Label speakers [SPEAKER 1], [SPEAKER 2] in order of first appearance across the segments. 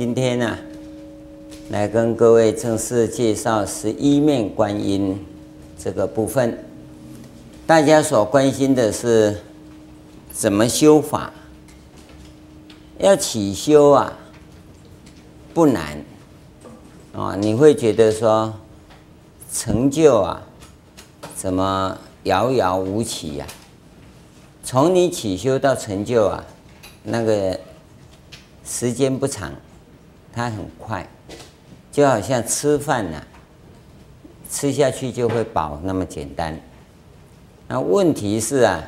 [SPEAKER 1] 今天呢、来跟各位正式介绍十一面观音这个部分。大家所关心的是怎么修法？要起修啊，不难啊，你会觉得说成就啊，怎么遥遥无期呀、啊？从你起修到成就啊，那个时间不长。它很快，就好像吃饭呐、吃下去就会饱那么简单。那问题是啊，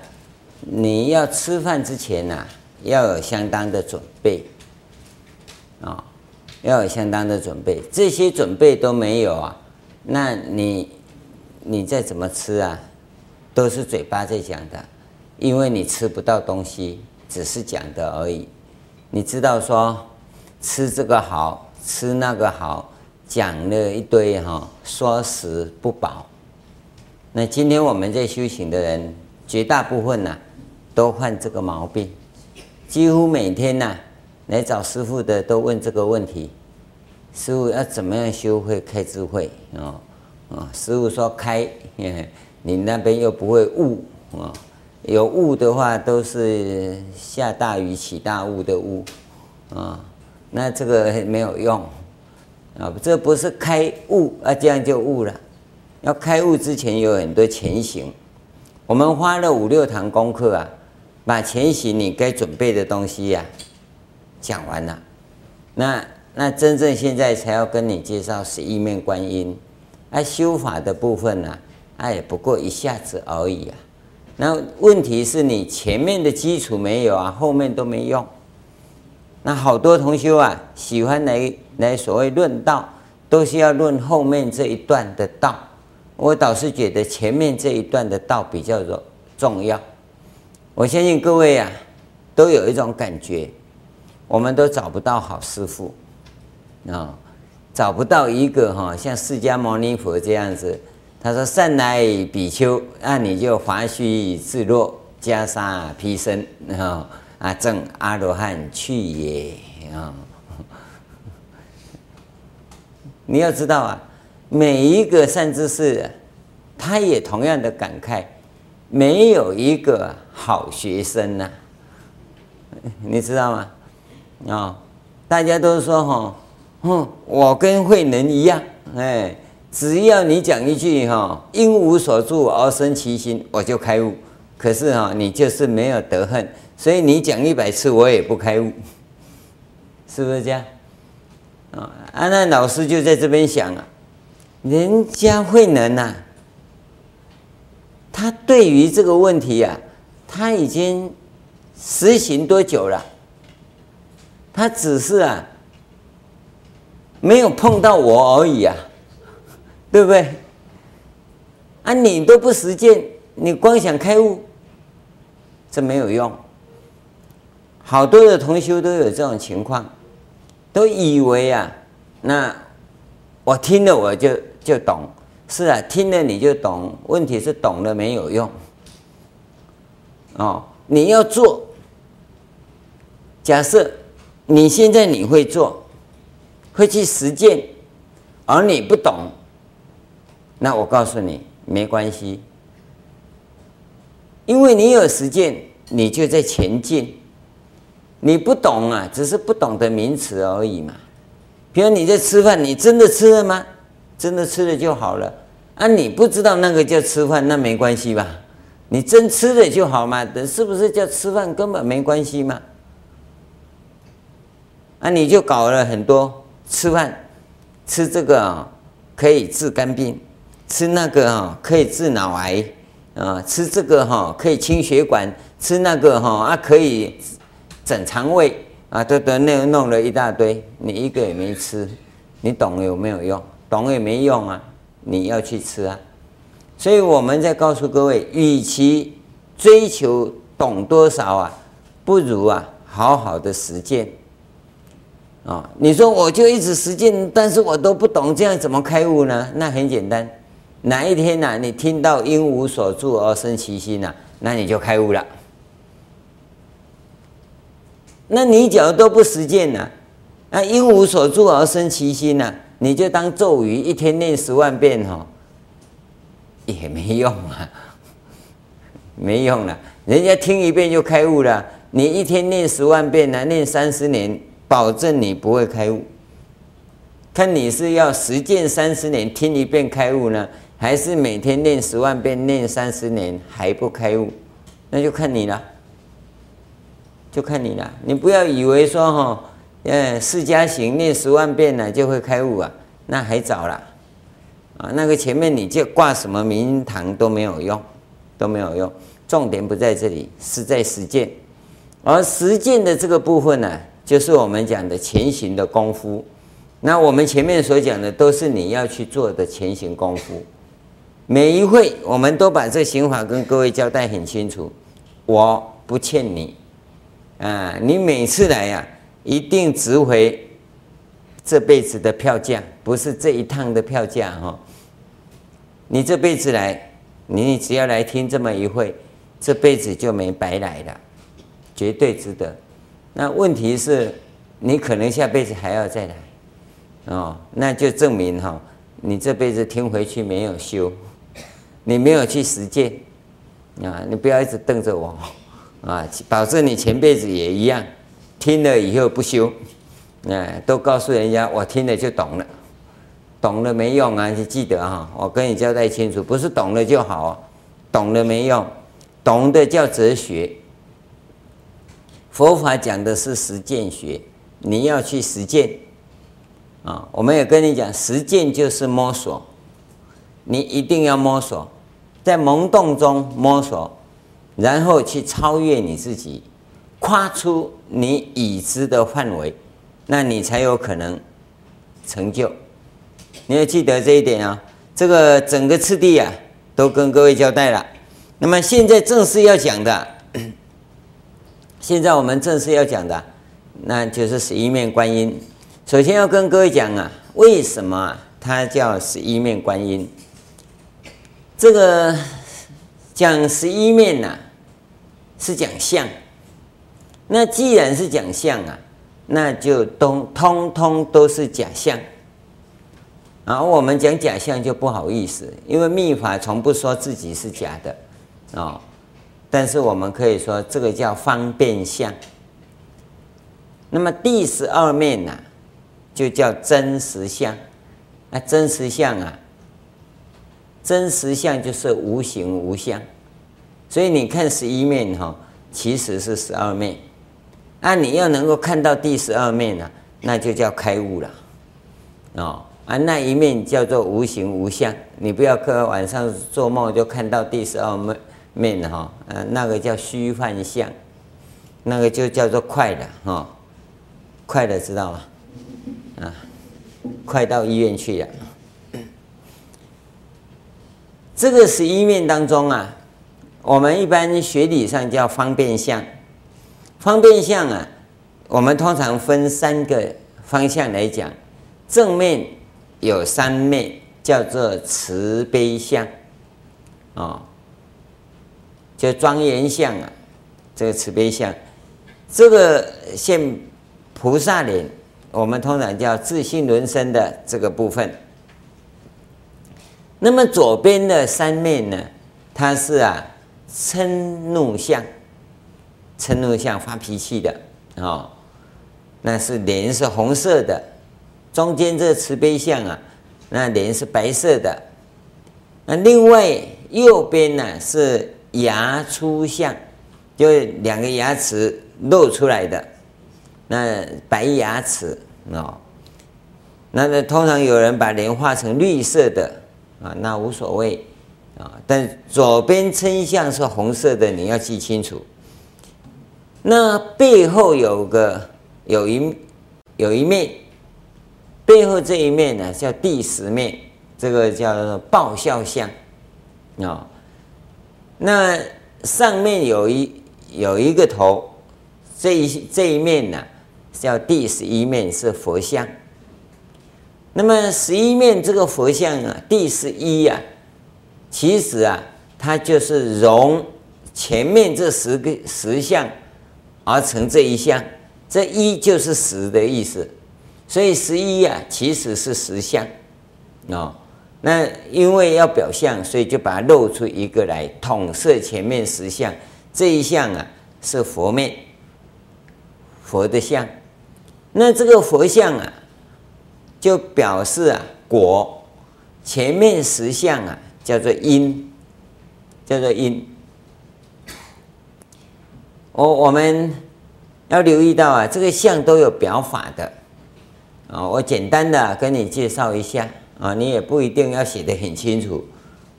[SPEAKER 1] 你要吃饭之前呐、要有相当的准备啊、要有相当的准备。这些准备都没有啊，那你你再怎么吃啊，都是嘴巴在讲的，因为你吃不到东西，只是讲的而已。你知道说。吃这个好，吃那个好，讲了一堆哈，说食不饱。那今天我们在修行的人，绝大部分呐，都患这个毛病。几乎每天呐，来找师父的都问这个问题：师父要怎么样修会开智慧？哦哦，师父说开，你那边又不会悟啊，有悟的话都是下大雨起大雾的雾啊。那这个没有用啊，这不是开悟啊，这样就悟了。要开悟之前有很多前行，我们花了五六堂功课啊，把前行你该准备的东西呀、啊、讲完了。那那真正现在才要跟你介绍十一面观音，啊，修法的部分呢、啊，也不过一下子而已啊。那问题是你前面的基础没有啊，后面都没用。那好多同修啊，喜欢来来所谓论道，都是要论后面这一段的道。我倒是觉得前面这一段的道比较重重要。我相信各位啊，都有一种感觉，我们都找不到好师傅啊，找不到一个哈像释迦牟尼佛这样子。他说：“善来比丘，那你就华须自若，袈裟披身啊。”啊，证阿罗汉去也啊！你要知道啊，每一个善知识，他也同样的感慨，没有一个好学生呐、你知道吗？啊，大家都说哈，哼，我跟慧能一样，哎，只要你讲一句哈，因无所住而生其心，我就开悟。可是哈，你就是没有得恨。所以你讲一百次，我也不开悟，是不是这样？啊，安娜老师就在这边想啊，人家慧能呐，他对于这个问题啊，他已经实行多久了？他只是啊，没有碰到我而已啊，对不对？啊，你都不实践，你光想开悟，这没有用。好多的同修都有这种情况，都以为啊，那我听了我就就懂，是啊，听了你就懂。问题是懂了没有用，哦，你要做。假设你现在你会做，会去实践，而你不懂，那我告诉你没关系，因为你有实践，你就在前进。你不懂啊，只是不懂的名词而已嘛。比如你在吃饭，你真的吃了吗？真的吃了就好了。啊，你不知道那个叫吃饭，那没关系吧？你真吃了就好嘛。等是不是叫吃饭根本没关系嘛？啊，你就搞了很多吃饭，吃这个啊可以治肝病，吃那个啊可以治脑癌啊，吃这个哈可以清血管，吃那个哈啊可以。整肠胃啊，都都那弄了一大堆，你一个也没吃，你懂有没有用？懂也没用啊，你要去吃啊。所以我们在告诉各位，与其追求懂多少啊，不如啊好好的实践啊。你说我就一直实践，但是我都不懂，这样怎么开悟呢？那很简单，哪一天呐、你听到因无所住而生其心呐、那你就开悟了。那你假如都不实践呢？那因无所住而生其心呐、啊，你就当咒语，一天念十万遍哈，也没用啊，没用了。人家听一遍就开悟了，你一天念十万遍呢，念三十年，保证你不会开悟。看你是要实践三十年听一遍开悟呢，还是每天念十万遍念三十年还不开悟？那就看你了，就看你了。你不要以为说哈。呃，释迦行念十万遍呢，就会开悟啊？那还早了啊！那个前面你就挂什么名堂都没有用，都没有用。重点不在这里，是在实践。而实践的这个部分呢，就是我们讲的前行的功夫。那我们前面所讲的都是你要去做的前行功夫。每一会我们都把这行法跟各位交代很清楚，我不欠你啊！你每次来呀、一定值回这辈子的票价，不是这一趟的票价哈。你这辈子来，你只要来听这么一会，这辈子就没白来了，绝对值得。那问题是，你可能下辈子还要再来，哦，那就证明哈，你这辈子听回去没有修，你没有去实践啊！你不要一直瞪着我啊，保证你前辈子也一样。听了以后不修，哎，都告诉人家我听了就懂了，懂了没用啊！你记得哈，我跟你交代清楚，不是懂了就好，懂了没用，懂的叫哲学。佛法讲的是实践学，你要去实践啊！我们也跟你讲，实践就是摸索，你一定要摸索，在懵懂中摸索，然后去超越你自己。跨出你已知的范围，那你才有可能成就。你要记得这一点啊！这个整个次第啊，都跟各位交代了。那么现在正式要讲的，现在我们正式要讲的，那就是十一面观音。首先要跟各位讲啊，为什么它叫十一面观音？这个讲十一面呐、是讲相。那既然是讲相啊，那就都通通都是假象。然后我们讲假象就不好意思，因为密法从不说自己是假的啊。但是我们可以说这个叫方便相。那么第十二面呢，就叫真实相。那真实相啊，真实相就是无形无相。所以你看十一面哈，其实是十二面。啊，你要能够看到第十二面呢，那就叫开悟了，哦，啊，那一面叫做无形无相，你不要刻晚上做梦就看到第十二面面哈，呃，那个叫虚幻相，那个就叫做快了哈，快了知道吗？啊，快到医院去了。这个十一面当中啊，我们一般学理上叫方便相。方便相啊，我们通常分三个方向来讲。正面有三面，叫做慈悲相，啊，就庄严相啊，这个慈悲相，这个现菩萨脸，我们通常叫自性轮身的这个部分。那么左边的三面呢，它是啊嗔怒相。嗔怒相发脾气的、哦，那是脸是红色的；中间这慈悲相啊，那脸是白色的。那另外右边呢是牙粗相，就两个牙齿露出来的，那白牙齿哦。那那通常有人把脸画成绿色的啊，那无所谓啊。但左边称像是红色的，你要记清楚。那背后有个有一有一面，背后这一面呢叫第十面，这个叫做报效相啊。那上面有一有一个头，这一这一面呢叫第十一面是佛像。那么十一面这个佛像啊，第十一啊，其实啊，它就是融前面这十个十相。而成这一相，这一就是十的意思。所以十一啊，其实是十相哦。那因为要表象，所以就把它露出一个来，统摄前面十相。这一项啊，是佛面，佛的相。那这个佛像啊，就表示啊果。前面十相啊，叫做因，叫做因。我我们要留意到啊，这个相都有表法的啊。我简单的跟你介绍一下啊，你也不一定要写得很清楚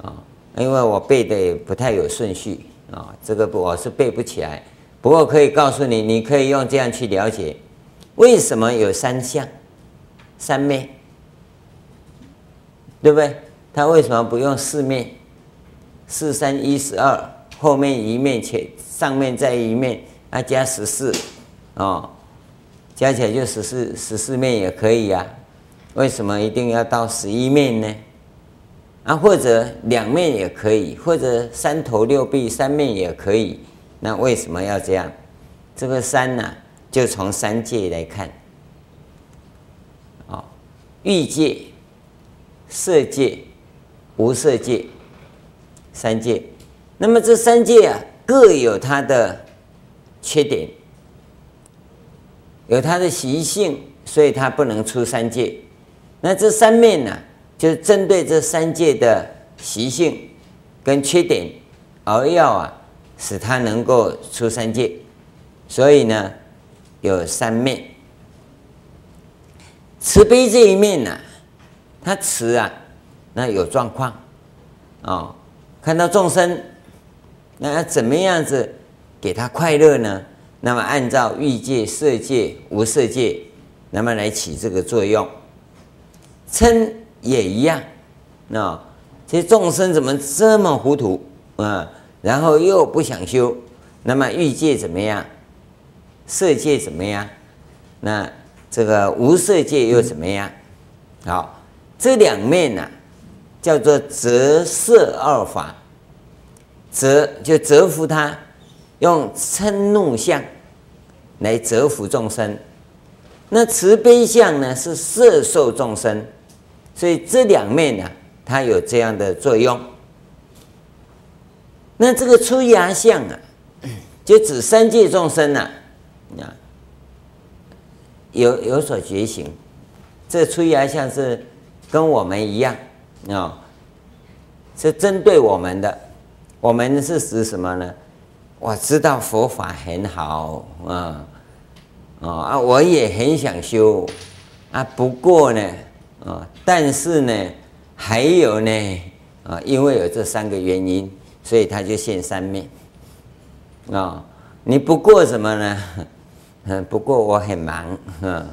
[SPEAKER 1] 啊，因为我背的也不太有顺序啊，这个我是背不起来。不过可以告诉你，你可以用这样去了解，为什么有三相、三面。对不对？他为什么不用四面？四三一十二，后面一面，前上面再一面，啊，加十四，哦，加起来就十四，十四面也可以呀。为什么一定要到十一面呢？啊，或者两面也可以，或者三头六臂三面也可以。那为什么要这样？这个三呢，就从三界来看，欲界。色界、无色界三界，那么这三界啊，各有它的缺点，有它的习性，所以它不能出三界。那这三面呢、就是针对这三界的习性跟缺点，而要啊，使它能够出三界。所以呢，有三面。慈悲这一面呢、他慈啊，那有状况，哦，看到众生，那要怎么样子给他快乐呢？那么按照欲界、色界、无色界，那么来起这个作用。嗔也一样，那这众生怎么这么糊涂啊？然后又不想修，那么欲界怎么样？色界怎么样？那这个无色界又怎么样？好。这两面呢、叫做折色二法，折就折服他，用嗔怒相来折服众生。那慈悲相呢，是摄受众生，所以这两面呢、它有这样的作用。那这个出芽相啊，就指三界众生啊，啊，有有所觉醒。这出芽像是。跟我们一样啊、哦，是针对我们的。我们是指什么呢？我知道佛法很好啊，啊啊，我也很想修啊。不过呢，啊，但是呢，还有呢，啊，因为有这三个原因，所以他就现三面啊、你不过什么呢？嗯，不过我很忙嗯，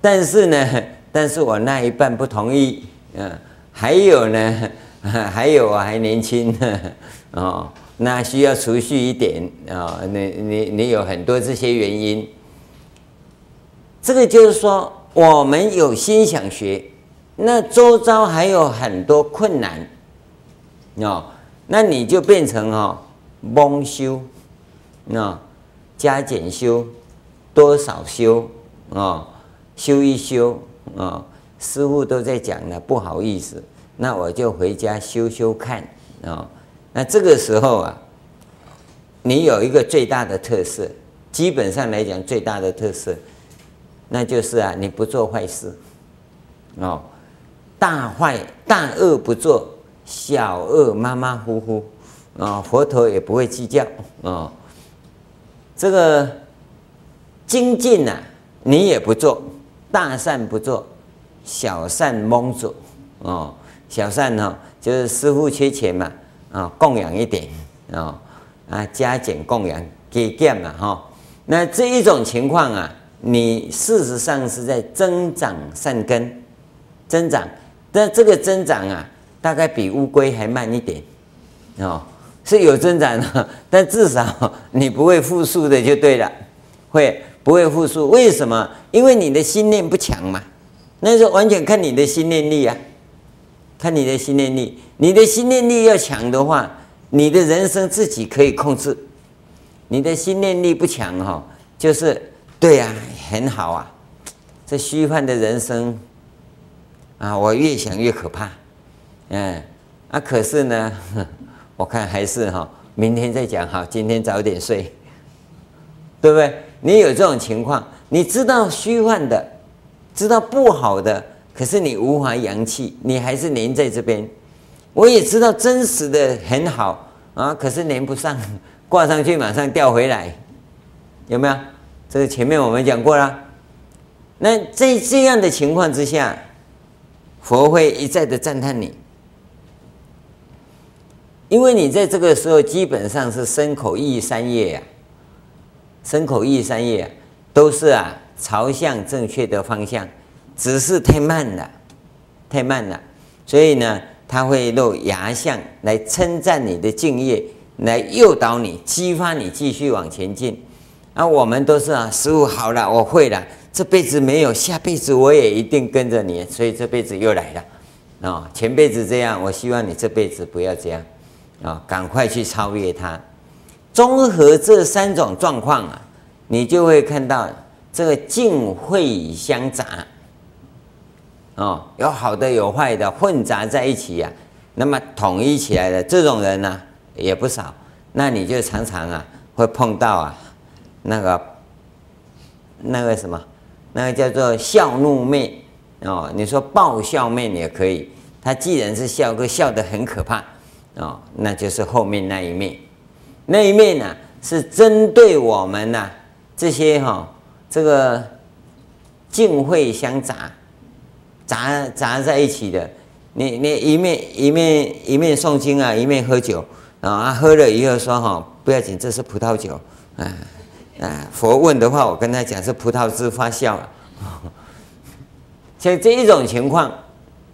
[SPEAKER 1] 但是呢。但是我那一半不同意，嗯，还有呢，还有我还年轻，哦，那需要储蓄一点啊，你你你有很多这些原因，这个就是说，我们有心想学，那周遭还有很多困难，哦，那你就变成哦，蒙修，那加减修，多少修，啊，修一修。啊、哦，师父都在讲了，不好意思，那我就回家修修看啊、哦。那这个时候啊，你有一个最大的特色，基本上来讲最大的特色，那就是啊，你不做坏事，哦，大坏大恶不做，小恶马马虎虎，啊、佛陀也不会计较啊、哦。这个精进啊，你也不做。大善不做，小善蒙做哦。小善呢、哦，就是师父缺钱嘛，啊、供养一点哦，啊，加减供养给减嘛哈。那这一种情况啊，你事实上是在增长善根，增长，但这个增长啊，大概比乌龟还慢一点哦，是有增长的，但至少你不会负数的就对了，会。不会复述，为什么？因为你的心念不强嘛，那是完全看你的心念力啊，看你的心念力。你的心念力要强的话，你的人生自己可以控制。你的心念力不强哈，就是对、啊，很好啊，这虚幻的人生啊，我越想越可怕。嗯，啊，可是呢，我看还是哈，明天再讲好，今天早点睡，对不对？你有这种情况，你知道虚幻的，知道不好的，可是你无法扬气，你还是黏在这边。我也知道真实的很好啊，可是黏不上，挂上去马上掉回来，有没有？这个前面我们讲过了。那在这样的情况之下，佛会一再的赞叹你，因为你在这个时候基本上是身口意三业呀、身口意三业、都是啊朝向正确的方向，只是太慢了，太慢了，所以呢。他会露牙相来称赞你的敬业，来诱导你、激发你继续往前进。啊，我们都是啊，师傅好了，我会了，这辈子没有，下辈子我也一定跟着你，所以这辈子又来了。啊，前辈子这样，我希望你这辈子不要这样，啊，赶快去超越它。综合这三种状况啊，你就会看到这个净秽相杂。哦，有好的有坏的混杂在一起呀、啊，那么统一起来的这种人呢、也不少，那你就常常啊会碰到啊那个那个什么，那个叫做笑怒面哦，你说爆笑面也可以，他既然是笑，个笑得很可怕哦，那就是后面那一面，那一面呢、啊、是针对我们呐、啊、这些哈、哦、这个净秽相杂。杂杂在一起的，你你一面一面一面诵经啊，一面喝酒啊，喝了以后说哈，不要紧，这是葡萄酒，啊啊，佛问的话，我跟他讲是葡萄汁发酵了。像这一种情况，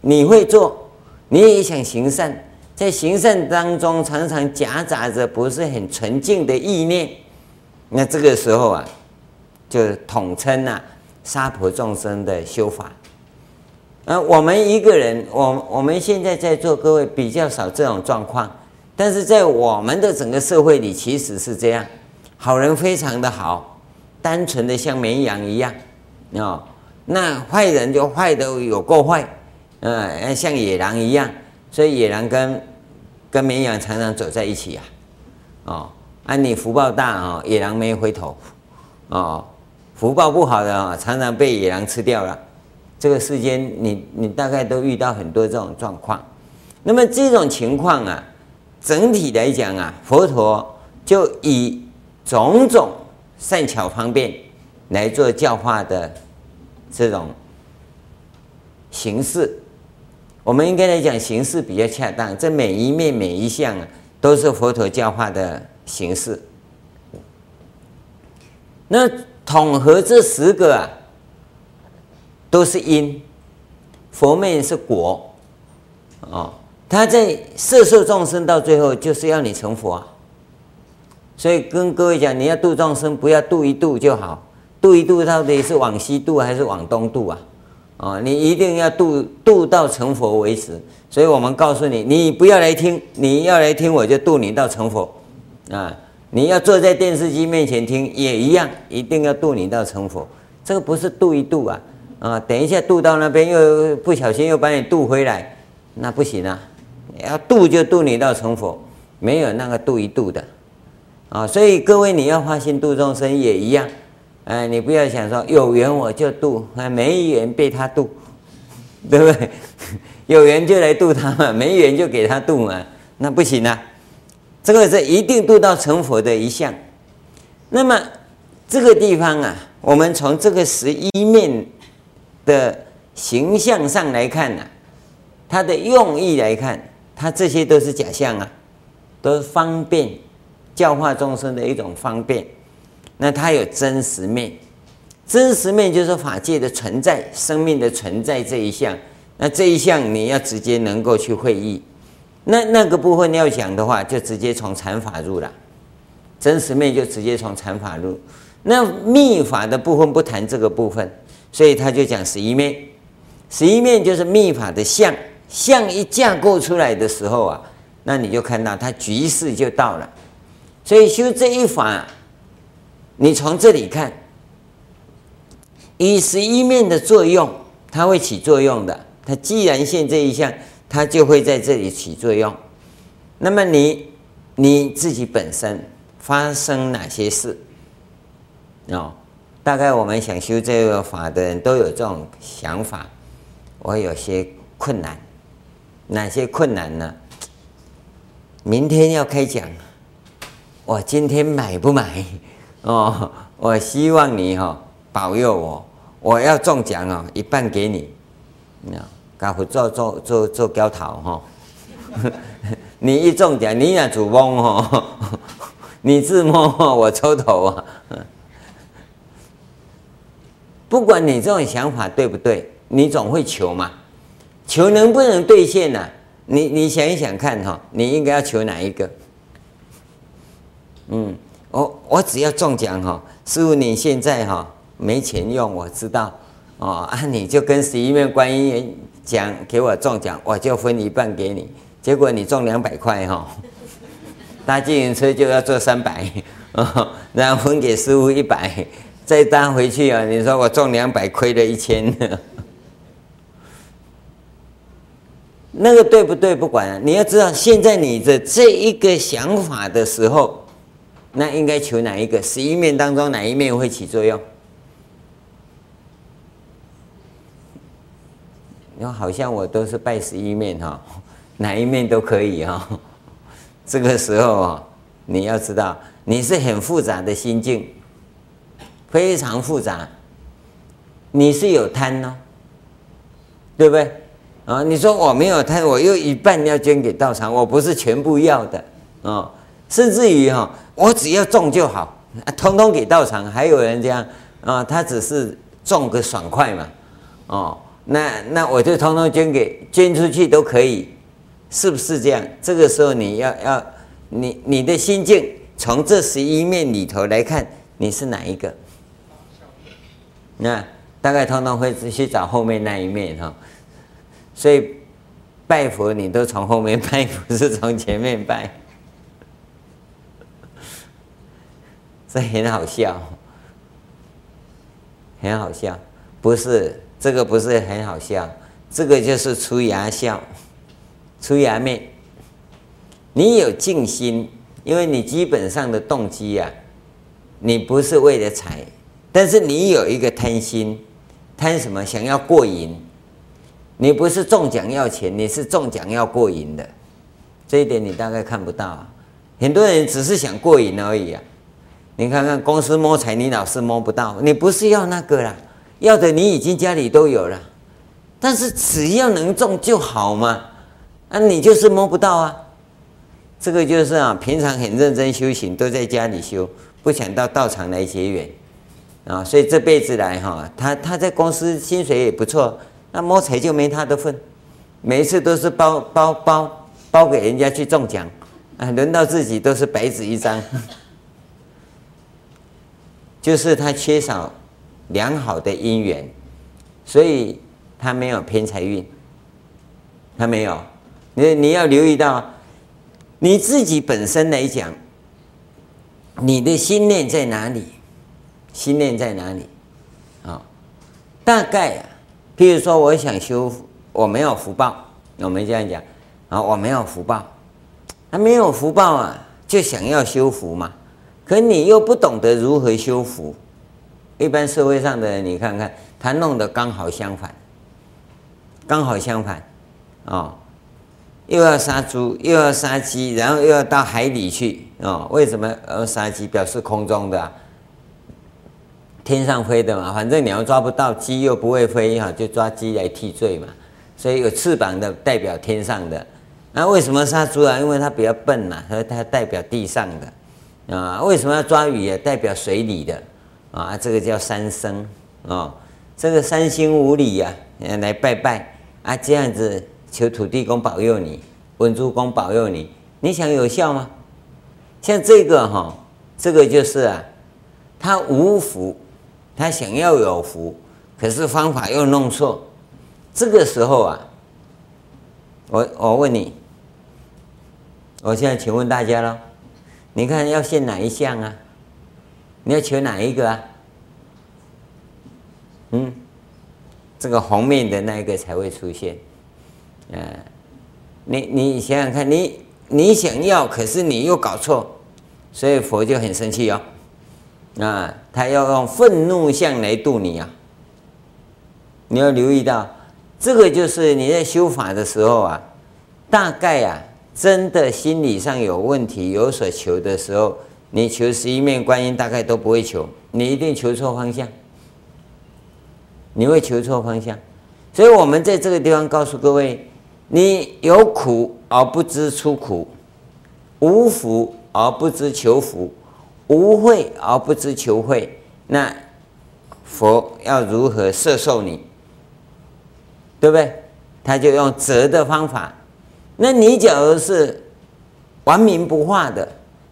[SPEAKER 1] 你会做，你也想行善，在行善当中常常夹杂着不是很纯净的意念，那这个时候啊，就统称啊，娑婆众生的修法。呃，我们一个人，我我们现在在座各位比较少这种状况，但是在我们的整个社会里，其实是这样，好人非常的好，单纯的像绵羊一样，哦，那坏人就坏的有够坏，呃，像野狼一样，所以野狼跟跟绵羊常常走在一起，啊，哦，啊，你福报大，哦，野狼没回头，哦，福报不好的啊，常常被野狼吃掉了。这个世间，你你大概都遇到很多这种状况。那么这种情况啊，整体来讲啊，佛陀就以种种善巧方便来做教化的这种形式。我们应该来讲形式比较恰当。这每一面每一项啊，都是佛陀教化的形式。那统合这十个啊。都是因，佛面是果，哦，他在摄受众生到最后就是要你成佛啊，所以跟各位讲，你要度众生，不要度一度就好，度一度到底是往西度还是往东度啊？哦，你一定要度度到成佛为止。所以我们告诉你，你不要来听，你要来听我就度你到成佛啊！你要坐在电视机面前听也一样，一定要度你到成佛。这个不是度一度啊。啊，等一下渡到那边又不小心又把你渡回来，那不行啊！要渡就渡你到成佛，没有那个渡一渡的啊！所以各位你要发心度众生也一样，哎，你不要想说有缘我就渡，啊，没缘被他渡，对不对？有缘就来渡他嘛，没缘就给他渡嘛，那不行啊！这个是一定渡到成佛的一项。那么这个地方啊，我们从这个十一面。的形象上来看呢、啊，它的用意来看，它这些都是假象啊，都是方便教化众生的一种方便。那它有真实面，真实面就是法界的存在、生命的存在这一项。那这一项你要直接能够去会意，那那个部分要讲的话，就直接从禅法入了。真实面就直接从禅法入，那密法的部分不谈这个部分。所以他就讲十一面，十一面就是密法的相，相一架构出来的时候啊，那你就看到它局势就到了。所以修这一法，你从这里看，以十一面的作用，它会起作用的。它既然现这一项，它就会在这里起作用。那么你你自己本身发生哪些事？哦，大概我们想修这个法的人都有这种想法。我有些困难，哪些困难呢？明天要开讲，我今天买不买？哦，我希望你哈保佑我，我要中奖哦，一半给你。那搞不做做做做交头哈，你一中奖，你也主翁哦，你自摸我抽头啊。不管你这种想法对不对，你总会求嘛，求能不能兑现呢？你你想一想看哈，你应该要求哪一个？嗯，我我只要中奖哈，师傅你现在哈没钱用，我知道哦啊，你就跟十一面观音讲，给我中奖，我就分一半给你。结果你中两百块哈，搭自行车就要做三百，然后分给师傅一百。再搭回去啊！你说我中两百，亏了一千，那个对不对？不管，你要知道，现在你的这一个想法的时候，那应该求哪一个？十一面当中哪一面会起作用？你说好像我都是拜十一面哈，哪一面都可以哈。这个时候啊，你要知道，你是很复杂的心境。非常复杂，你是有贪哦，对不对？啊，你说我没有贪，我又一半要捐给道场，我不是全部要的啊，甚至于哈，我只要中就好，通通给道场。还有人这样啊，他只是中个爽快嘛，哦，那那我就通通捐给捐出去都可以，是不是这样？这个时候你要要你你的心境从这十一面里头来看，你是哪一个？那大概通通会去找后面那一面哈，所以拜佛你都从后面拜，不是从前面拜，这很好笑，很好笑，不是这个不是很好笑，这个就是出牙笑，出牙面。你有静心，因为你基本上的动机呀、啊，你不是为了财。但是你有一个贪心，贪什么？想要过瘾。你不是中奖要钱，你是中奖要过瘾的。这一点你大概看不到啊。很多人只是想过瘾而已啊。你看看公司摸财，你老是摸不到。你不是要那个啦，要的你已经家里都有了。但是只要能中就好嘛。啊，你就是摸不到啊。这个就是啊，平常很认真修行，都在家里修，不想到道场来结缘。啊，所以这辈子来哈，他他在公司薪水也不错，那摸财就没他的份，每一次都是包包包包给人家去中奖，啊，轮到自己都是白纸一张，就是他缺少良好的因缘，所以他没有偏财运，他没有，你你要留意到，你自己本身来讲，你的心念在哪里？心念在哪里？啊，大概啊，譬如说，我想修，我没有福报，我们这样讲啊，我没有福报，他没有福报啊，就想要修福嘛。可你又不懂得如何修复，一般社会上的人，你看看，他弄得刚好相反，刚好相反，啊，又要杀猪，又要杀鸡，然后又要到海里去，啊，为什么要杀鸡？表示空中的。天上飞的嘛，反正鸟抓不到，鸡又不会飞哈，就抓鸡来替罪嘛。所以有翅膀的代表天上的。那为什么杀猪啊？因为它比较笨嘛，所以它代表地上的啊。为什么要抓鱼啊？代表水里的啊。这个叫三牲啊。这个三心五礼呀，来拜拜啊，这样子求土地公保佑你，文殊公保佑你，你想有效吗？像这个哈，这个就是啊，他无福。他想要有福，可是方法又弄错，这个时候啊，我我问你，我现在请问大家喽，你看要现哪一项啊？你要求哪一个啊？嗯，这个红面的那一个才会出现。嗯，你你想想看，你你想要，可是你又搞错，所以佛就很生气哦。啊，他要用愤怒相来度你啊！你要留意到，这个就是你在修法的时候啊，大概啊，真的心理上有问题、有所求的时候，你求十一面观音大概都不会求，你一定求错方向，你会求错方向。所以我们在这个地方告诉各位：你有苦而不知出苦，无福而不知求福。无慧而不知求慧，那佛要如何摄受你？对不对？他就用折的方法。那你假如是顽冥不化的，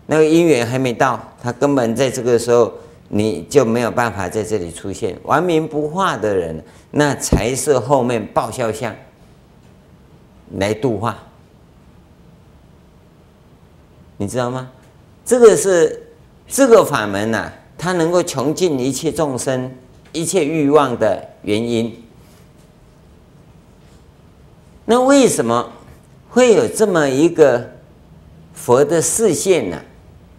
[SPEAKER 1] 那个因缘还没到，他根本在这个时候你就没有办法在这里出现。顽冥不化的人，那才是后面报效相来度化，你知道吗？这个是。这个法门呐、啊，它能够穷尽一切众生一切欲望的原因。那为什么会有这么一个佛的示现呢？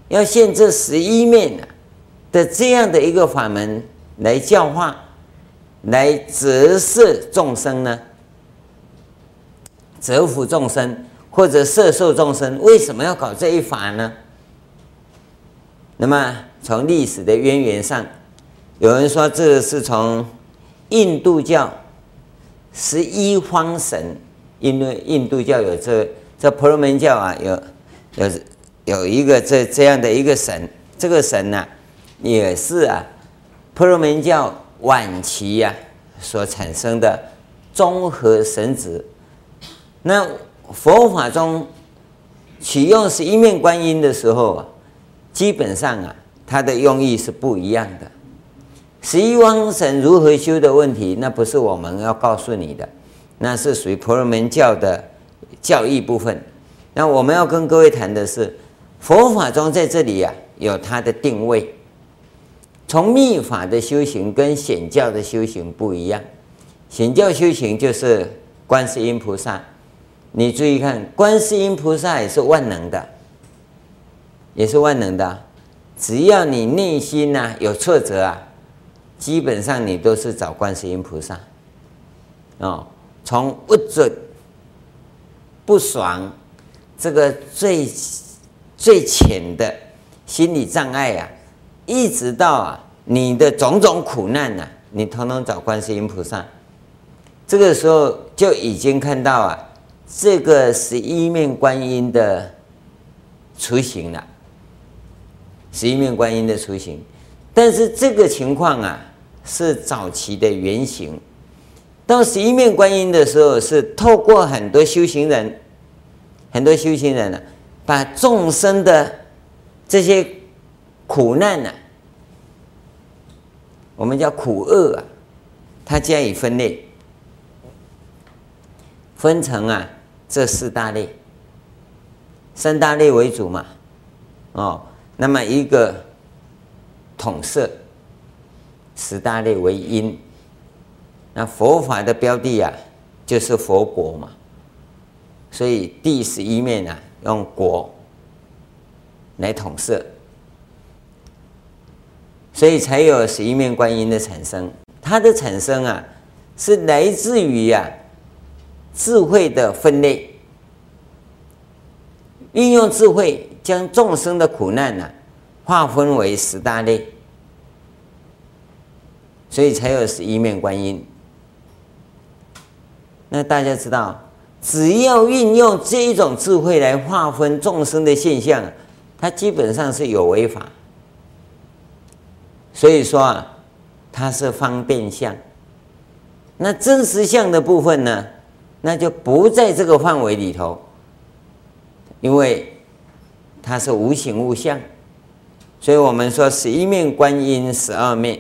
[SPEAKER 1] 要现这十一面呢的这样的一个法门来教化，来折摄众生呢？折伏众生或者摄受众生，为什么要搞这一法呢？那么从历史的渊源上，有人说这是从印度教十一方神，因为印度教有这这婆罗门教啊，有有有一个这这样的一个神，这个神呢、也是啊婆罗门教晚期呀、所产生的综合神祇。那佛法中启用十一面观音的时候啊。基本上啊，它的用意是不一样的。十一方神如何修的问题，那不是我们要告诉你的，那是属于婆罗门教的教义部分。那我们要跟各位谈的是，佛法中在这里啊，有它的定位。从密法的修行跟显教的修行不一样，显教修行就是观世音菩萨。你注意看，观世音菩萨也是万能的。也是万能的，只要你内心呐有挫折啊，基本上你都是找观世音菩萨。哦，从不准、不爽，这个最最浅的心理障碍啊，一直到啊你的种种苦难呐，你统统找观世音菩萨。这个时候就已经看到啊，这个十一面观音的雏形了。十一面观音的雏形，但是这个情况啊是早期的原型。到十一面观音的时候，是透过很多修行人，很多修行人呢、把众生的这些苦难呢、我们叫苦厄啊，它加以分类，分成啊这四大类，三大类为主嘛，哦。那么一个统摄十大类为因，那佛法的标的啊，就是佛国嘛，所以第十一面啊，用国来统摄，所以才有十一面观音的产生。它的产生啊，是来自于啊智慧的分类，运用智慧。将众生的苦难呢，划分为十大类，所以才有十一面观音。那大家知道，只要运用这一种智慧来划分众生的现象，它基本上是有为法。所以说啊，它是方便相。那真实相的部分呢，那就不在这个范围里头，因为。它是无形无相，所以我们说十一面观音十二面，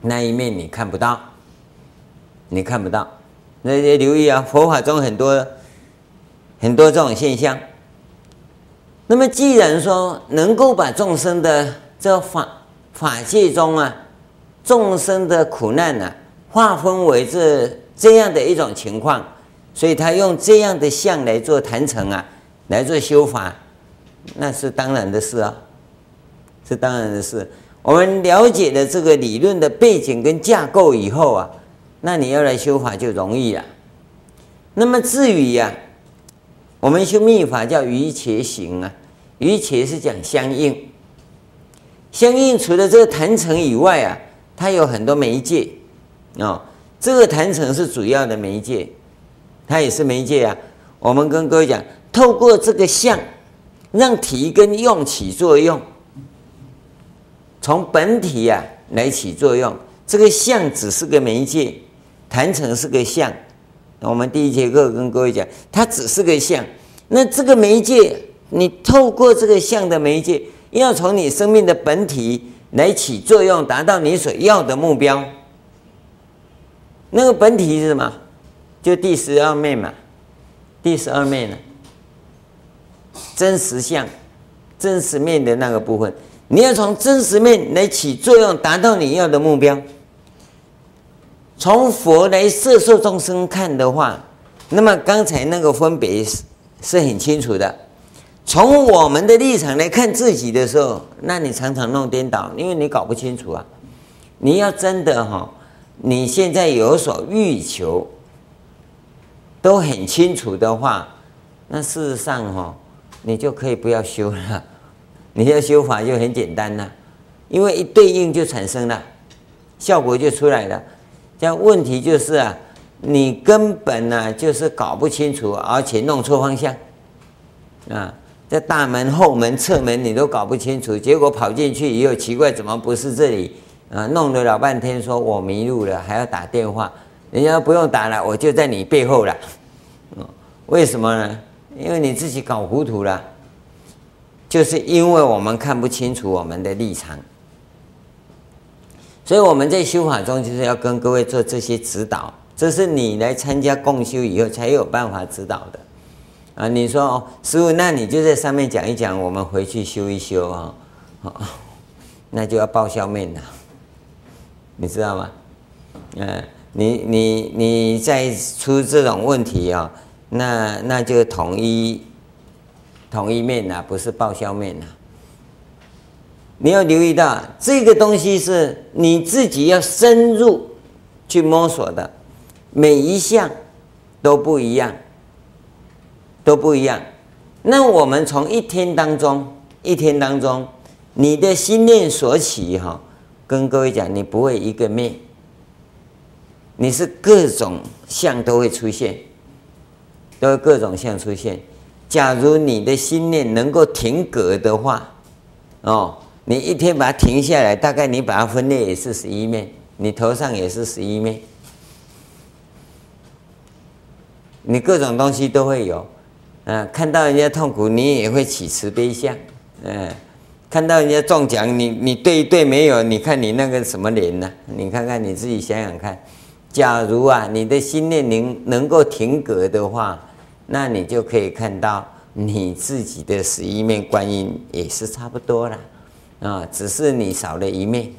[SPEAKER 1] 那一面你看不到，你看不到。那也留意啊，佛法中很多很多这种现象。那么既然说能够把众生的这法法界中啊，众生的苦难啊，划分为这这样的一种情况，所以他用这样的相来做坛城啊，来做修法，那是当然的事啊，是当然的事。我们了解了这个理论的背景跟架构以后啊，那你要来修法就容易了。那么至于呀、啊，我们修密法叫瑜伽行啊，瑜伽是讲相应。相应除了这个坛城以外啊，它有很多媒介哦。这个坛城是主要的媒介，它也是媒介啊。我们跟各位讲，透过这个相，让体跟用起作用，从本体呀、啊、来起作用。这个相只是个媒介，坛城是个相。我们第一节课跟各位讲，它只是个相。那这个媒介，你透过这个相的媒介。要从你生命的本体来起作用，达到你所要的目标。那个本体是什么？就第十二面嘛，第十二面呢？真实相、真实面的那个部分，你要从真实面来起作用，达到你要的目标。从佛来摄受众生看的话，那么刚才那个分别是是很清楚的。从我们的立场来看自己的时候，那你常常弄颠倒，因为你搞不清楚啊。你要真的哈，你现在有所欲求，都很清楚的话，那事实上哈，你就可以不要修了。你要修法就很简单了，因为一对应就产生了，效果就出来了。这样问题就是啊，你根本呢就是搞不清楚，而且弄错方向啊。在大门、后门、侧门你都搞不清楚，结果跑进去以后奇怪，怎么不是这里啊？弄了老半天，说我迷路了，还要打电话，人家不用打了，我就在你背后了。为什么呢？因为你自己搞糊涂了，就是因为我们看不清楚我们的立场，所以我们在修法中就是要跟各位做这些指导，这是你来参加共修以后才有办法指导的。啊，你说哦，师父，那你就在上面讲一讲，我们回去修一修啊，好，那就要报销面了，你知道吗？嗯，你你你再出这种问题啊，那那就统一统一面了，不是报销面了。你要留意到，这个东西是你自己要深入去摸索的，每一项都不一样。都不一样。那我们从一天当中，一天当中，你的心念所起，哈，跟各位讲，你不会一个面，你是各种相都会出现，都会各种相出现。假如你的心念能够停格的话，哦，你一天把它停下来，大概你把它分裂也是十一面，你头上也是十一面，你各种东西都会有。啊，看到人家痛苦，你也会起慈悲相。嗯，看到人家中奖，你你对一对没有，你看你那个什么脸呢？你看看你自己想想看。假如啊，你的心念能能够停格的话，那你就可以看到你自己的十一面观音也是差不多了。啊，只是你少了一面，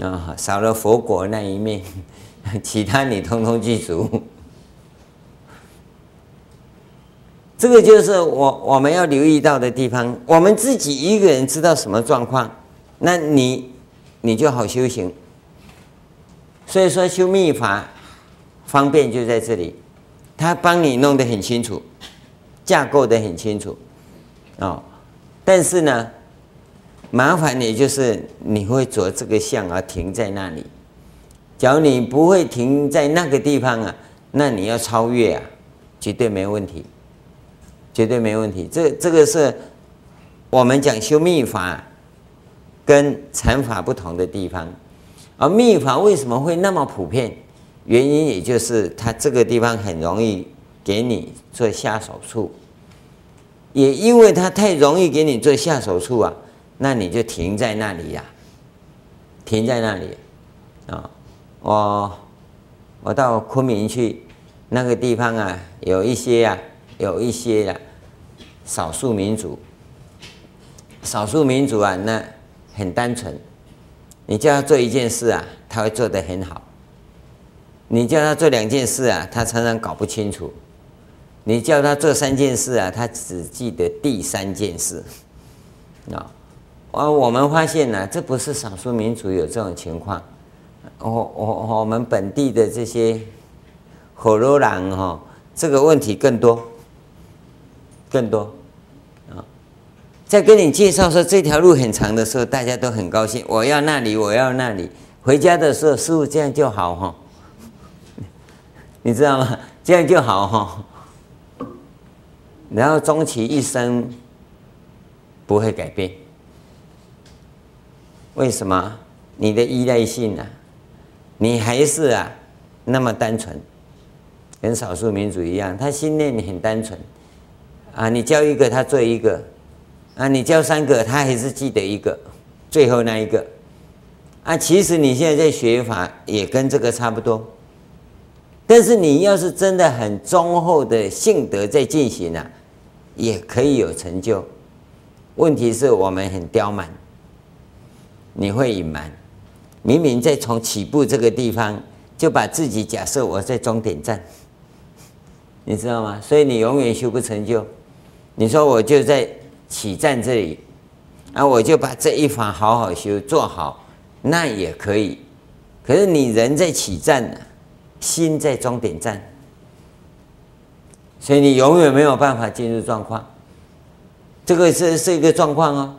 [SPEAKER 1] 啊，少了佛果那一面，其他你通通具足。这个就是我我们要留意到的地方。我们自己一个人知道什么状况，那你你就好修行。所以说修密法方便就在这里，他帮你弄得很清楚，架构得很清楚，哦。但是呢，麻烦也就是你会着这个相而停在那里。假如你不会停在那个地方啊，那你要超越啊，绝对没问题。绝对没问题，这这个是我们讲修密法跟禅法不同的地方。而密法为什么会那么普遍？原因也就是它这个地方很容易给你做下手处，也因为它太容易给你做下手处啊，那你就停在那里呀，停在那里啊。我我到昆明去那个地方啊，有一些啊。有一些啊，少数民族，少数民族啊，那很单纯，你叫他做一件事啊，他会做得很好；你叫他做两件事啊，他常常搞不清楚；你叫他做三件事啊，他只记得第三件事。啊，而我们发现呢，这不是少数民族有这种情况。我我我们本地的这些火罗人哈，这个问题更多，更多。啊在跟你介绍说这条路很长的时候，大家都很高兴。我要那里，我要那里。回家的时候，师傅这样就好哈，你知道吗？这样就好哈。然后终其一生不会改变，为什么？你的依赖性啊，你还是啊那么单纯，跟少数民族一样，他心念很单纯啊。你教一个，他做一个。啊，你教三个，他还是记得一个，最后那一个。啊，其实你现在在学法也跟这个差不多。但是你要是真的很忠厚的性德在进行啊，也可以有成就。问题是我们很刁蛮，你会隐瞒，明明在从起步这个地方就把自己假设我在终点站，你知道吗？所以你永远修不成就。你说我就在。起站这里，啊，我就把这一法好好修做好，那也可以。可是你人在起站呢，心在终点站，所以你永远没有办法进入状况。这个是是一个状况哦。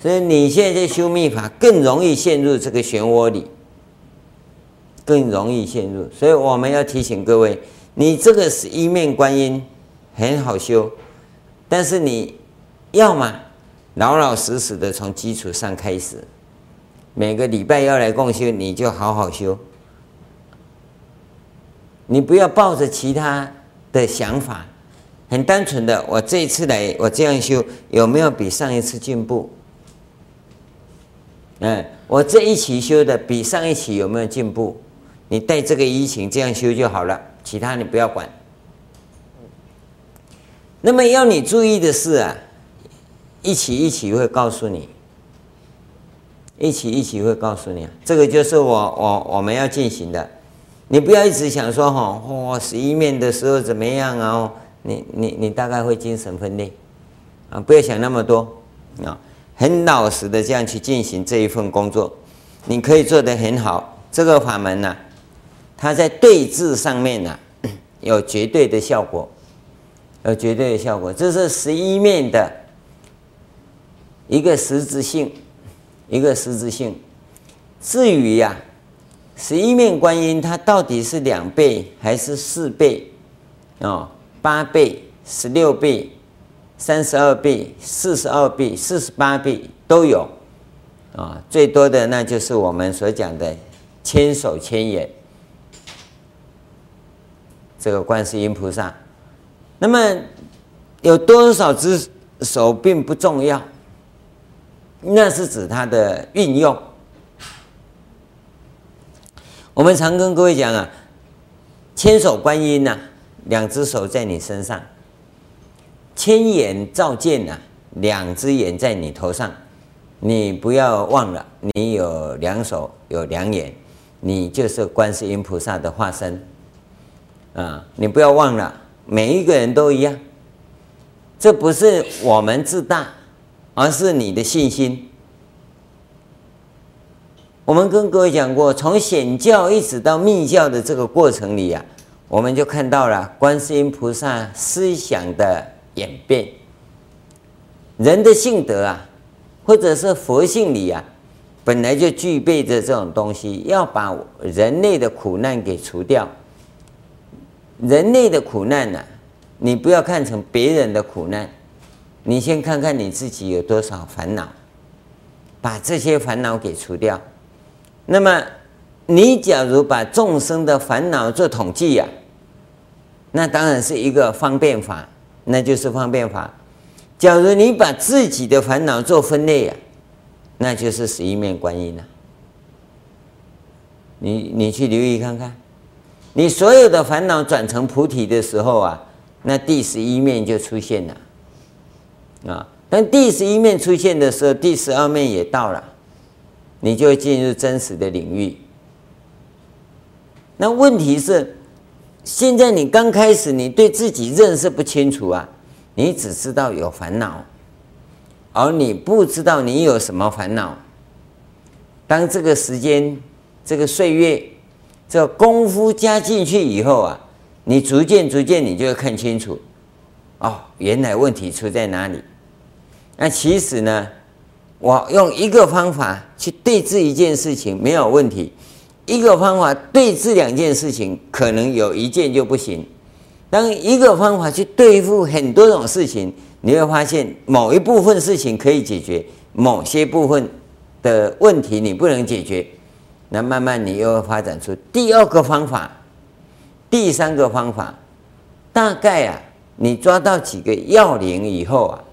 [SPEAKER 1] 所以你现在修密法，更容易陷入这个漩涡里，更容易陷入。所以我们要提醒各位，你这个是一面观音很好修，但是你。要么老老实实的从基础上开始，每个礼拜要来共修，你就好好修。你不要抱着其他的想法，很单纯的，我这一次来我这样修，有没有比上一次进步？嗯，我这一期修的比上一期有没有进步？你带这个依情这样修就好了，其他你不要管。那么要你注意的是啊。一起一起会告诉你，一起一起会告诉你，这个就是我我我们要进行的。你不要一直想说哈，哇，十一面的时候怎么样啊？你你你大概会精神分裂啊！不要想那么多啊，很老实的这样去进行这一份工作，你可以做得很好。这个法门呢，它在对治上面呢有绝对的效果，有绝对的效果。这是十一面的。一个实质性，一个实质性。至于呀、啊，十一面观音它到底是两倍还是四倍？哦，八倍、十六倍、三十二倍、四十二倍、四十八倍都有。啊、最多的那就是我们所讲的千手千眼，这个观世音菩萨。那么有多少只手并不重要。那是指它的运用。我们常跟各位讲啊，千手观音呐、两只手在你身上；千眼照见呐，两只眼在你头上。你不要忘了，你有两手，有两眼，你就是观世音菩萨的化身啊！你不要忘了，每一个人都一样。这不是我们自大。而是你的信心。我们跟各位讲过，从显教一直到密教的这个过程里啊，我们就看到了观世音菩萨思想的演变。人的性德啊，或者是佛性里啊，本来就具备着这种东西，要把人类的苦难给除掉。人类的苦难呢、你不要看成别人的苦难。你先看看你自己有多少烦恼，把这些烦恼给除掉。那么，你假如把众生的烦恼做统计呀、那当然是一个方便法，那就是方便法。假如你把自己的烦恼做分类、啊，那就是十一面观音了、你你去留意看看，你所有的烦恼转成菩提的时候啊，那第十一面就出现了。啊！当第十一面出现的时候，第十二面也到了。你就会进入真实的领域。那问题是，现在你刚开始，你对自己认识不清楚啊，你只知道有烦恼，而你不知道你有什么烦恼。当这个时间、这个岁月、这功夫加进去以后啊，你逐渐、逐渐，你就会看清楚，哦，原来问题出在哪里。那其实呢，我用一个方法去对治一件事情没有问题，一个方法对治两件事情，可能有一件就不行。当一个方法去对付很多种事情，你会发现某一部分事情可以解决，某些部分的问题你不能解决。那慢慢你又会发展出第二个方法、第三个方法。大概啊，你抓到几个要领以后啊。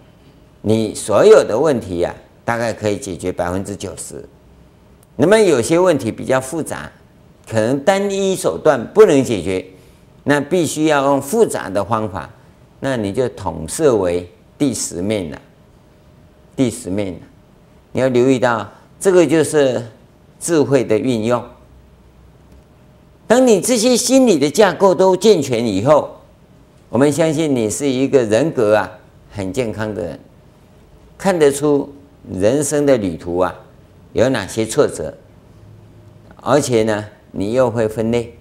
[SPEAKER 1] 你所有的问题呀、啊，大概可以解决百分之九十。那么有些问题比较复杂，可能单一手段不能解决，那必须要用复杂的方法，那你就统摄为第十面了。第十面了，你要留意到，这个就是智慧的运用。当你这些心理的架构都健全以后，我们相信你是一个人格啊很健康的人。看得出人生的旅途啊，有哪些挫折，而且呢，你又会分类。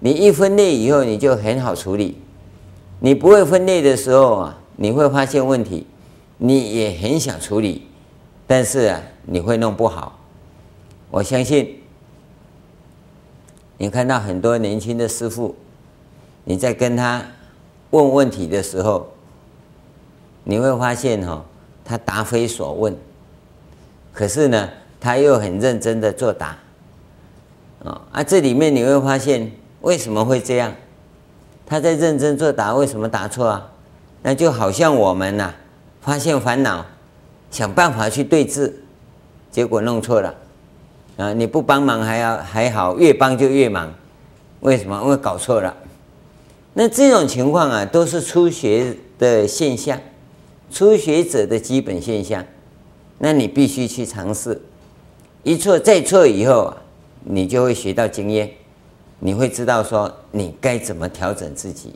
[SPEAKER 1] 你一分类以后，你就很好处理。你不会分类的时候啊，你会发现问题，你也很想处理，但是啊，你会弄不好。我相信，你看到很多年轻的师傅，你在跟他问问题的时候，你会发现哈。他答非所问，可是呢，他又很认真的作答，啊，啊，这里面你会发现为什么会这样？他在认真作答，为什么答错啊？那就好像我们呐、发现烦恼，想办法去对治，结果弄错了，啊，你不帮忙还要还好，越帮就越忙，为什么？因为搞错了。那这种情况啊，都是初学的现象。初学者的基本现象，那你必须去尝试，一错再错以后啊，你就会学到经验，你会知道说你该怎么调整自己，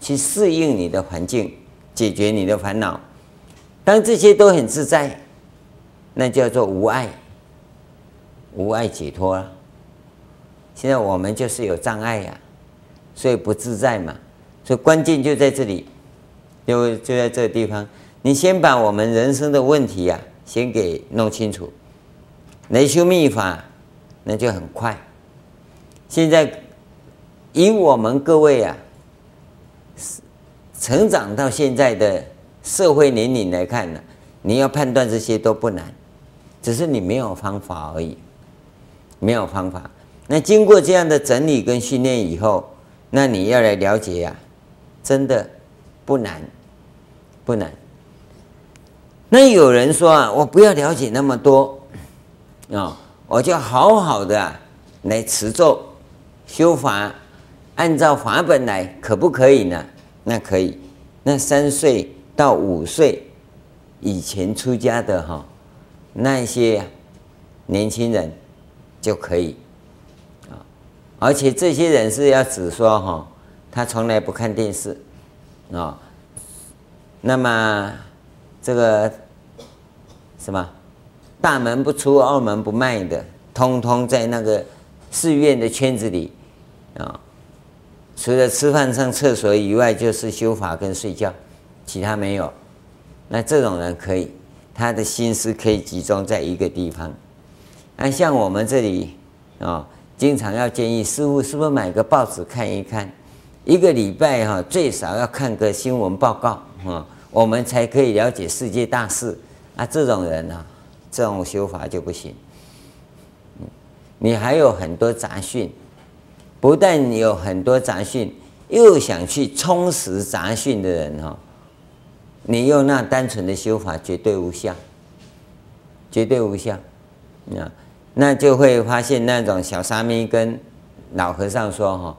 [SPEAKER 1] 去适应你的环境，解决你的烦恼。当这些都很自在，那叫做无碍，无碍解脱了。现在我们就是有障碍呀，所以不自在嘛。所以关键就在这里，就就在这个地方。你先把我们人生的问题呀、啊，先给弄清楚，来修密法，那就很快。现在以我们各位啊，成长到现在的社会年龄来看呢，你要判断这些都不难，只是你没有方法而已，没有方法。那经过这样的整理跟训练以后，那你要来了解呀、啊，真的不难，不难。那有人说啊，我不要了解那么多，啊，我就好好的来持咒修法，按照法本来，可不可以呢？那可以。那三岁到五岁以前出家的哈，那些年轻人就可以啊，而且这些人是要只说哈，他从来不看电视啊，那么这个。什么？大门不出，二门不迈的，通通在那个寺院的圈子里啊。除了吃饭、上厕所以外，就是修法跟睡觉，其他没有。那这种人可以，他的心思可以集中在一个地方。那像我们这里啊，经常要建议师父，是不是买个报纸看一看？一个礼拜哈，最少要看个新闻报告啊，我们才可以了解世界大事。啊，这种人呢、这种修法就不行。你还有很多杂讯，不但有很多杂讯，又想去充实杂讯的人哈，你用那单纯的修法绝对无效，绝对无效。那那就会发现那种小沙弥跟老和尚说哈，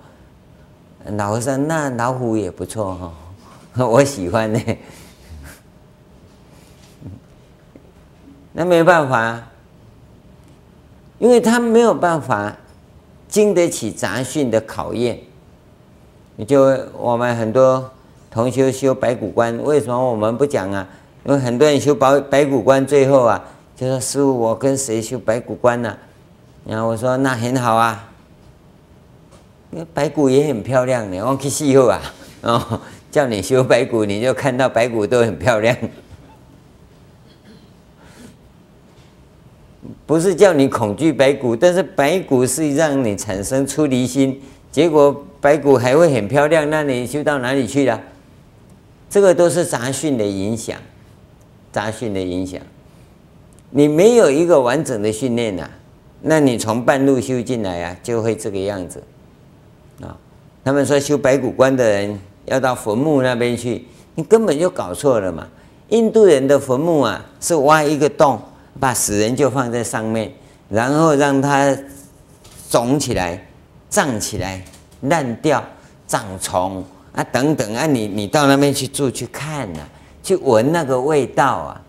[SPEAKER 1] 老和尚那老虎也不错哈，我喜欢呢。那没办法，因为他没有办法经得起杂讯的考验。你就我们很多同学修白骨观，为什么我们不讲啊？因为很多人修白白骨观，最后啊，就说师父，我跟谁修白骨观呢、然后我说那很好啊，因为白骨也很漂亮，你忘记细后啊，哦，叫你修白骨，你就看到白骨都很漂亮，不是叫你恐惧白骨，但是白骨是让你产生出离心，结果白骨还会很漂亮，那你修到哪里去了？这个都是杂讯的影响。杂讯的影响，你没有一个完整的训练呐，那你从半路修进来啊，就会这个样子啊。他们说修白骨观的人要到坟墓那边去，你根本就搞错了嘛。印度人的坟墓啊，是挖一个洞，把死人就放在上面，然后让它肿起来、胀起来、烂掉、长虫啊等等啊，你你到那边去住去看呐、啊。去闻那个味道啊！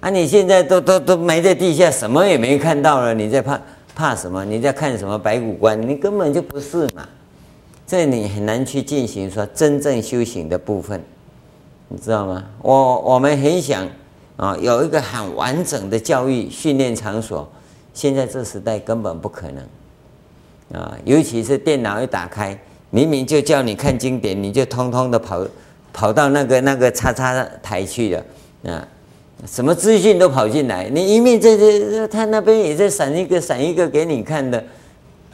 [SPEAKER 1] 啊，你现在都都都埋在地下，什么也没看到了，你在怕怕什么？你在看什么白骨观？你根本就不是嘛！这你很难去进行说真正修行的部分，你知道吗？我我们很想啊，有一个很完整的教育训练场所，现在这时代根本不可能啊！尤其是电脑一打开，明明就叫你看经典，你就通通的跑。跑到那个那个叉叉台去了啊！什么资讯都跑进来，你一面在这，他那边也在闪一个闪一个给你看的，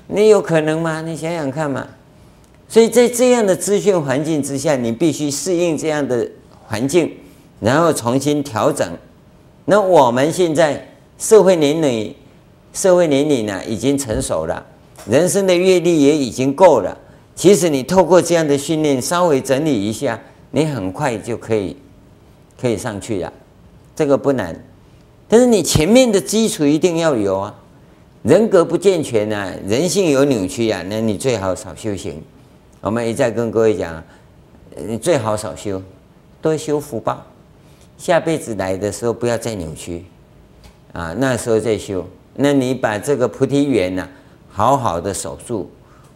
[SPEAKER 1] 你有可能吗？你想想看嘛。所以在这样的资讯环境之下，你必须适应这样的环境，然后重新调整。那我们现在社会年龄，社会年龄呢已经成熟了，人生的阅历也已经够了。其实你透过这样的训练，稍微整理一下。你很快就可以可以上去了，这个不难，但是你前面的基础一定要有啊。人格不健全啊，人性有扭曲啊，那你最好少修行。我们一再跟各位讲，你最好少修，多修福报，下辈子来的时候不要再扭曲啊，那时候再修。那你把这个菩提缘呐，好好的守住，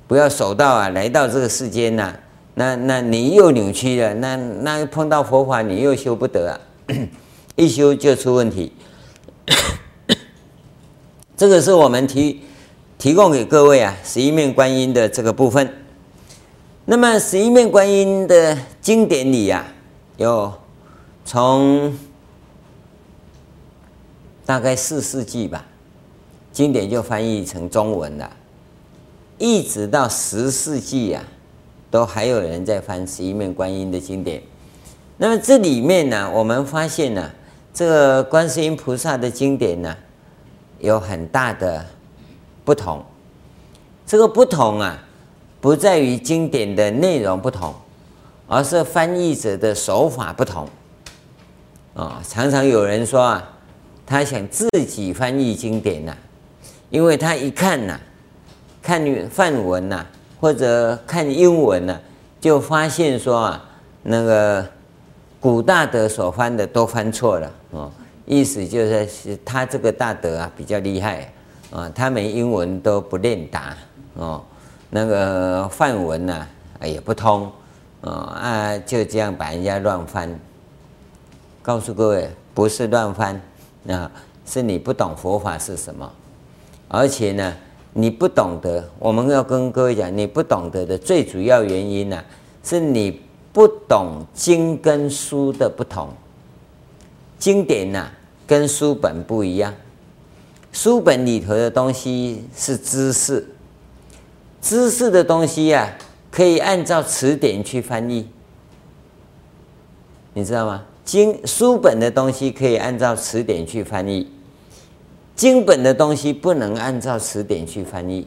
[SPEAKER 1] 不要守到啊，来到这个世间呐。那那你又扭曲了，那那碰到佛法你又修不得啊，一修就出问题。这个是我们提提供给各位啊，十一面观音的这个部分。那么十一面观音的经典里啊，有从大概四世纪吧，经典就翻译成中文了，一直到十世纪呀。都还有人在翻十一面观音的经典，那么这里面呢，我们发现呢，这个观世音菩萨的经典呢，有很大的不同。这个不同啊，不在于经典的内容不同，而是翻译者的手法不同。啊，常常有人说啊，他想自己翻译经典呐，因为他一看呐，看梵文呐。或者看英文呐，就发现说啊，那个古大德所翻的都翻错了哦，意思就是他这个大德啊比较厉害啊，他们英文都不练达哦，那个梵文呐也不通哦啊，就这样把人家乱翻。告诉各位，不是乱翻啊，是你不懂佛法是什么，而且呢。你不懂得，我们要跟各位讲，你不懂得的最主要原因呢、是你不懂经跟书的不同。经典呐、跟书本不一样，书本里头的东西是知识，知识的东西呀、啊，可以按照词典去翻译，你知道吗？经书本的东西可以按照词典去翻译。经本的东西不能按照词典去翻译，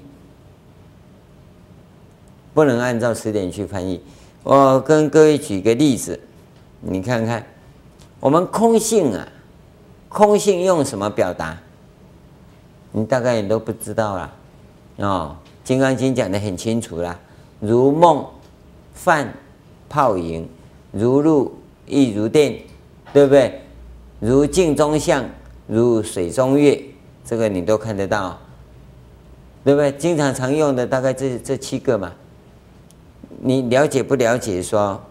[SPEAKER 1] 不能按照词典去翻译。我跟各位举个例子，你看看，我们空性啊，空性用什么表达？你大概也都不知道了。哦，《金刚经》讲的很清楚了，如梦幻泡影，如露亦如电，对不对？如镜中像，如水中月。这个你都看得到，对不对？经常常用的大概这这七个嘛。你了解不了解？说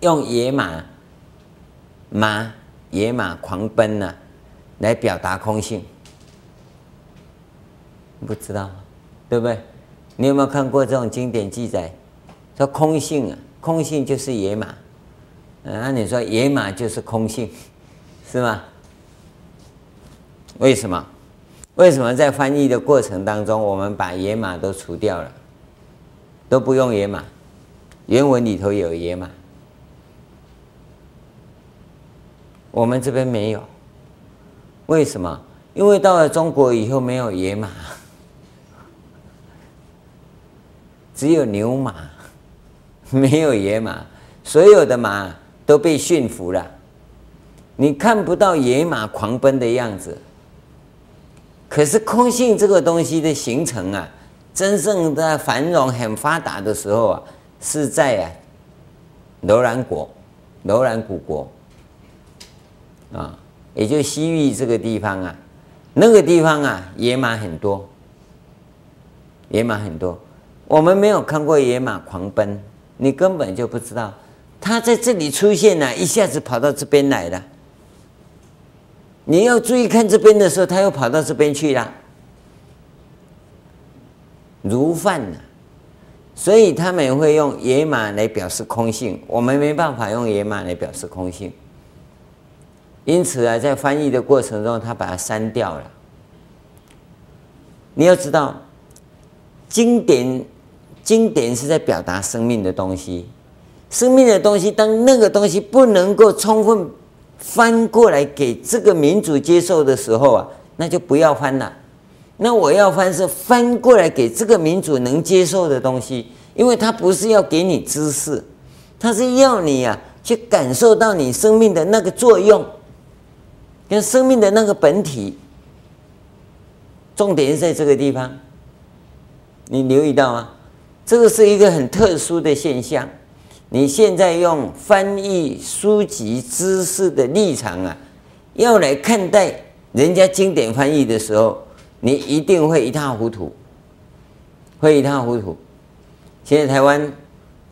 [SPEAKER 1] 用野马，马野马狂奔呢、啊，来表达空性，不知道，对不对？你有没有看过这种经典记载？说空性啊，空性就是野马。那、啊、你说野马就是空性，是吗？为什么？为什么在翻译的过程当中，我们把野马都除掉了？都不用野马，原文里头有野马，我们这边没有。为什么？因为到了中国以后没有野马，只有牛马，没有野马。所有的马都被驯服了，你看不到野马狂奔的样子。可是空性这个东西的形成啊。真正的繁荣很发达的时候啊，是在啊，楼兰国、楼兰古国啊，也就西域这个地方啊，那个地方啊，野马很多，野马很多。我们没有看过野马狂奔，你根本就不知道，他在这里出现了，一下子跑到这边来了。你要注意看这边的时候，他又跑到这边去了。如犯了，所以他们会用野马来表示空性，我们没办法用野马来表示空性。因此啊，在翻译的过程中，他把它删掉了。你要知道，经典经典是在表达生命的东西，生命的东西，当那个东西不能够充分翻过来给这个民族接受的时候啊，那就不要翻了。那我要翻是翻过来给这个民族能接受的东西，因为它不是要给你知识，它是要你啊去感受到你生命的那个作用，跟生命的那个本体。重点是在这个地方，你留意到吗？这个是一个很特殊的现象。你现在用翻译书籍知识的立场啊，要来看待人家经典翻译的时候。你一定会一塌糊涂，会一塌糊涂。现在台湾，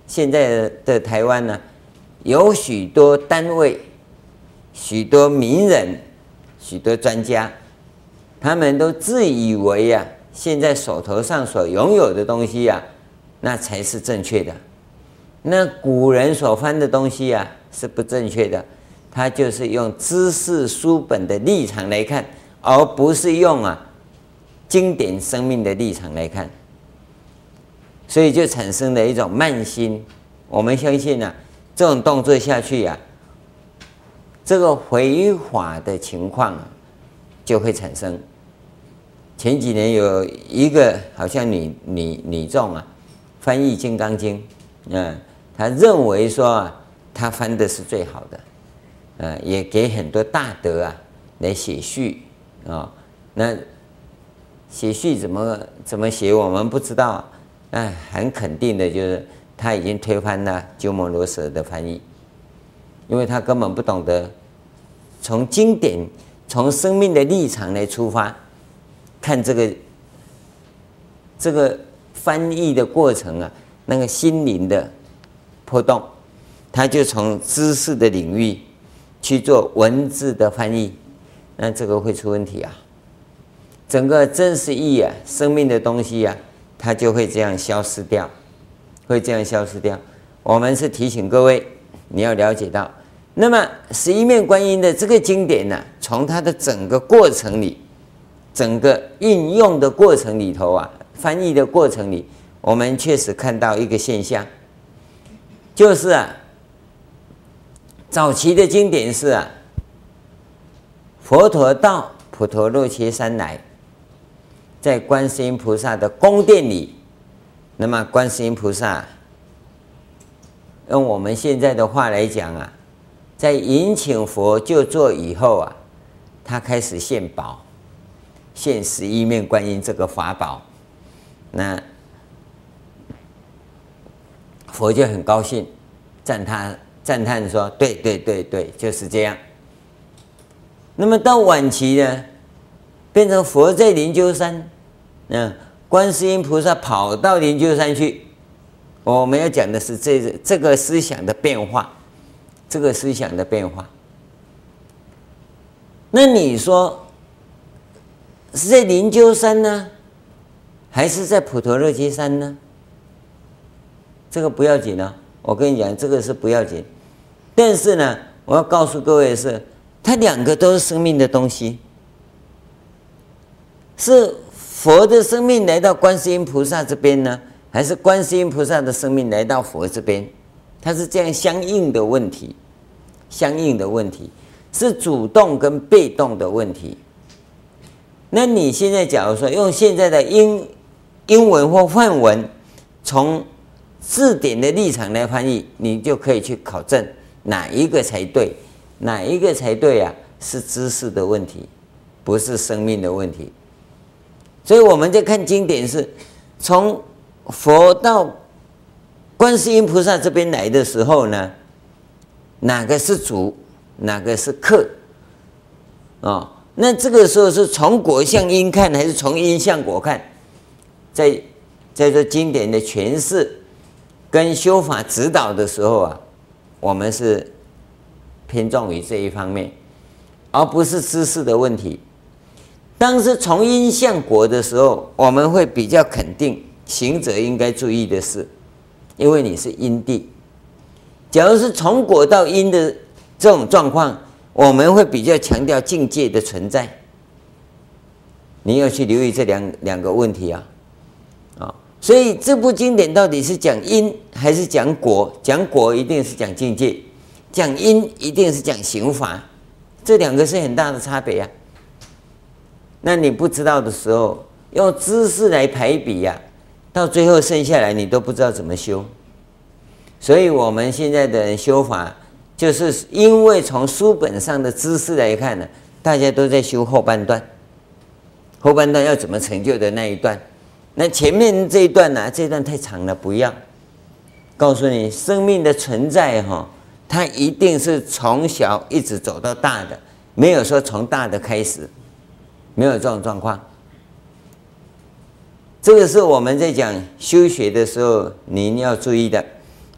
[SPEAKER 1] 现在的台湾呢，有许多单位、许多名人、许多专家，他们都自以为呀、啊，现在手头上所拥有的东西呀、啊，那才是正确的。那古人所翻的东西、啊，是不正确的。他就是用知识书本的立场来看，而不是用啊。经典生命的立场来看，所以就产生了一种慢心。我们相信啊，这种动作下去呀、啊，这个回法的情况啊就会产生。前几年有一个好像女女女众啊，翻译《金刚经》，嗯，他认为说啊，他翻的是最好的，嗯，也给很多大德啊来写序啊，那。写序怎么怎么写，我们不知道。哎，很肯定的就是他已经推翻了鸠摩罗什的翻译，因为他根本不懂得从经典、从生命的立场来出发看这个这个翻译的过程啊，那个心灵的波动，他就从知识的领域去做文字的翻译，那这个会出问题啊。整个真实义啊，生命的东西、啊，它就会这样消失掉，会这样消失掉。我们是提醒各位，你要了解到，那么十一面观音的这个经典呢、从它的整个过程里，整个运用的过程里头啊，翻译的过程里，我们确实看到一个现象，就是啊，早期的经典是啊，佛陀到普陀洛伽山来。在观世音菩萨的宫殿里，那么观世音菩萨用我们现在的话来讲啊，在迎请佛就座以后啊，他开始献宝，献十一面观音这个法宝，那佛就很高兴，赞他赞叹说：“对对对对，就是这样。”那么到晚期呢，变成佛在灵鹫山，嗯，观世音菩萨跑到灵鹫山去。我们要讲的是这、这个思想的变化，这个思想的变化。那你说是在灵鹫山呢，还是在普陀罗伽山呢？这个不要紧啊，我跟你讲，这个是不要紧。但是呢，我要告诉各位的是，它两个都是生命的东西，是佛的生命来到观世音菩萨这边呢，还是观世音菩萨的生命来到佛这边？它是这样相应的问题，相应的问题是主动跟被动的问题。那你现在假如说用现在的因英文或梵文，从字典的立场来翻译，你就可以去考证哪一个才对，哪一个才对啊？是知识的问题，不是生命的问题。所以我们在看经典是，从佛到观世音菩萨这边来的时候呢，哪个是主，哪个是客？哦，那这个时候是从果向因看，还是从因向果看？在在这经典的诠释。跟修法指导的时候啊，我们是偏重于这一方面，而不是知识的问题。当是从因向果的时候，我们会比较肯定行者应该注意的是，因为你是因地。假如是从果到因的这种状况，我们会比较强调境界的存在。你要去留意这两两个问题啊。所以这部经典到底是讲因还是讲果？讲果一定是讲境界，讲因一定是讲行法，这两个是很大的差别呀。那你不知道的时候，用知识来排比呀，到最后剩下来你都不知道怎么修。所以我们现在的人修法，就是因为从书本上的知识来看呢，大家都在修后半段，后半段要怎么成就的那一段。那前面这一段呢、这一段太长了，不要。告诉你，生命的存在哈，它一定是从小一直走到大的，没有说从大的开始，没有这种状况。这个是我们在讲修学的时候您要注意的。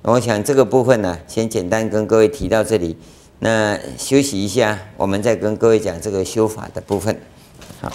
[SPEAKER 1] 我想这个部分呢，先简单跟各位提到这里。那休息一下，我们再跟各位讲这个修法的部分。好。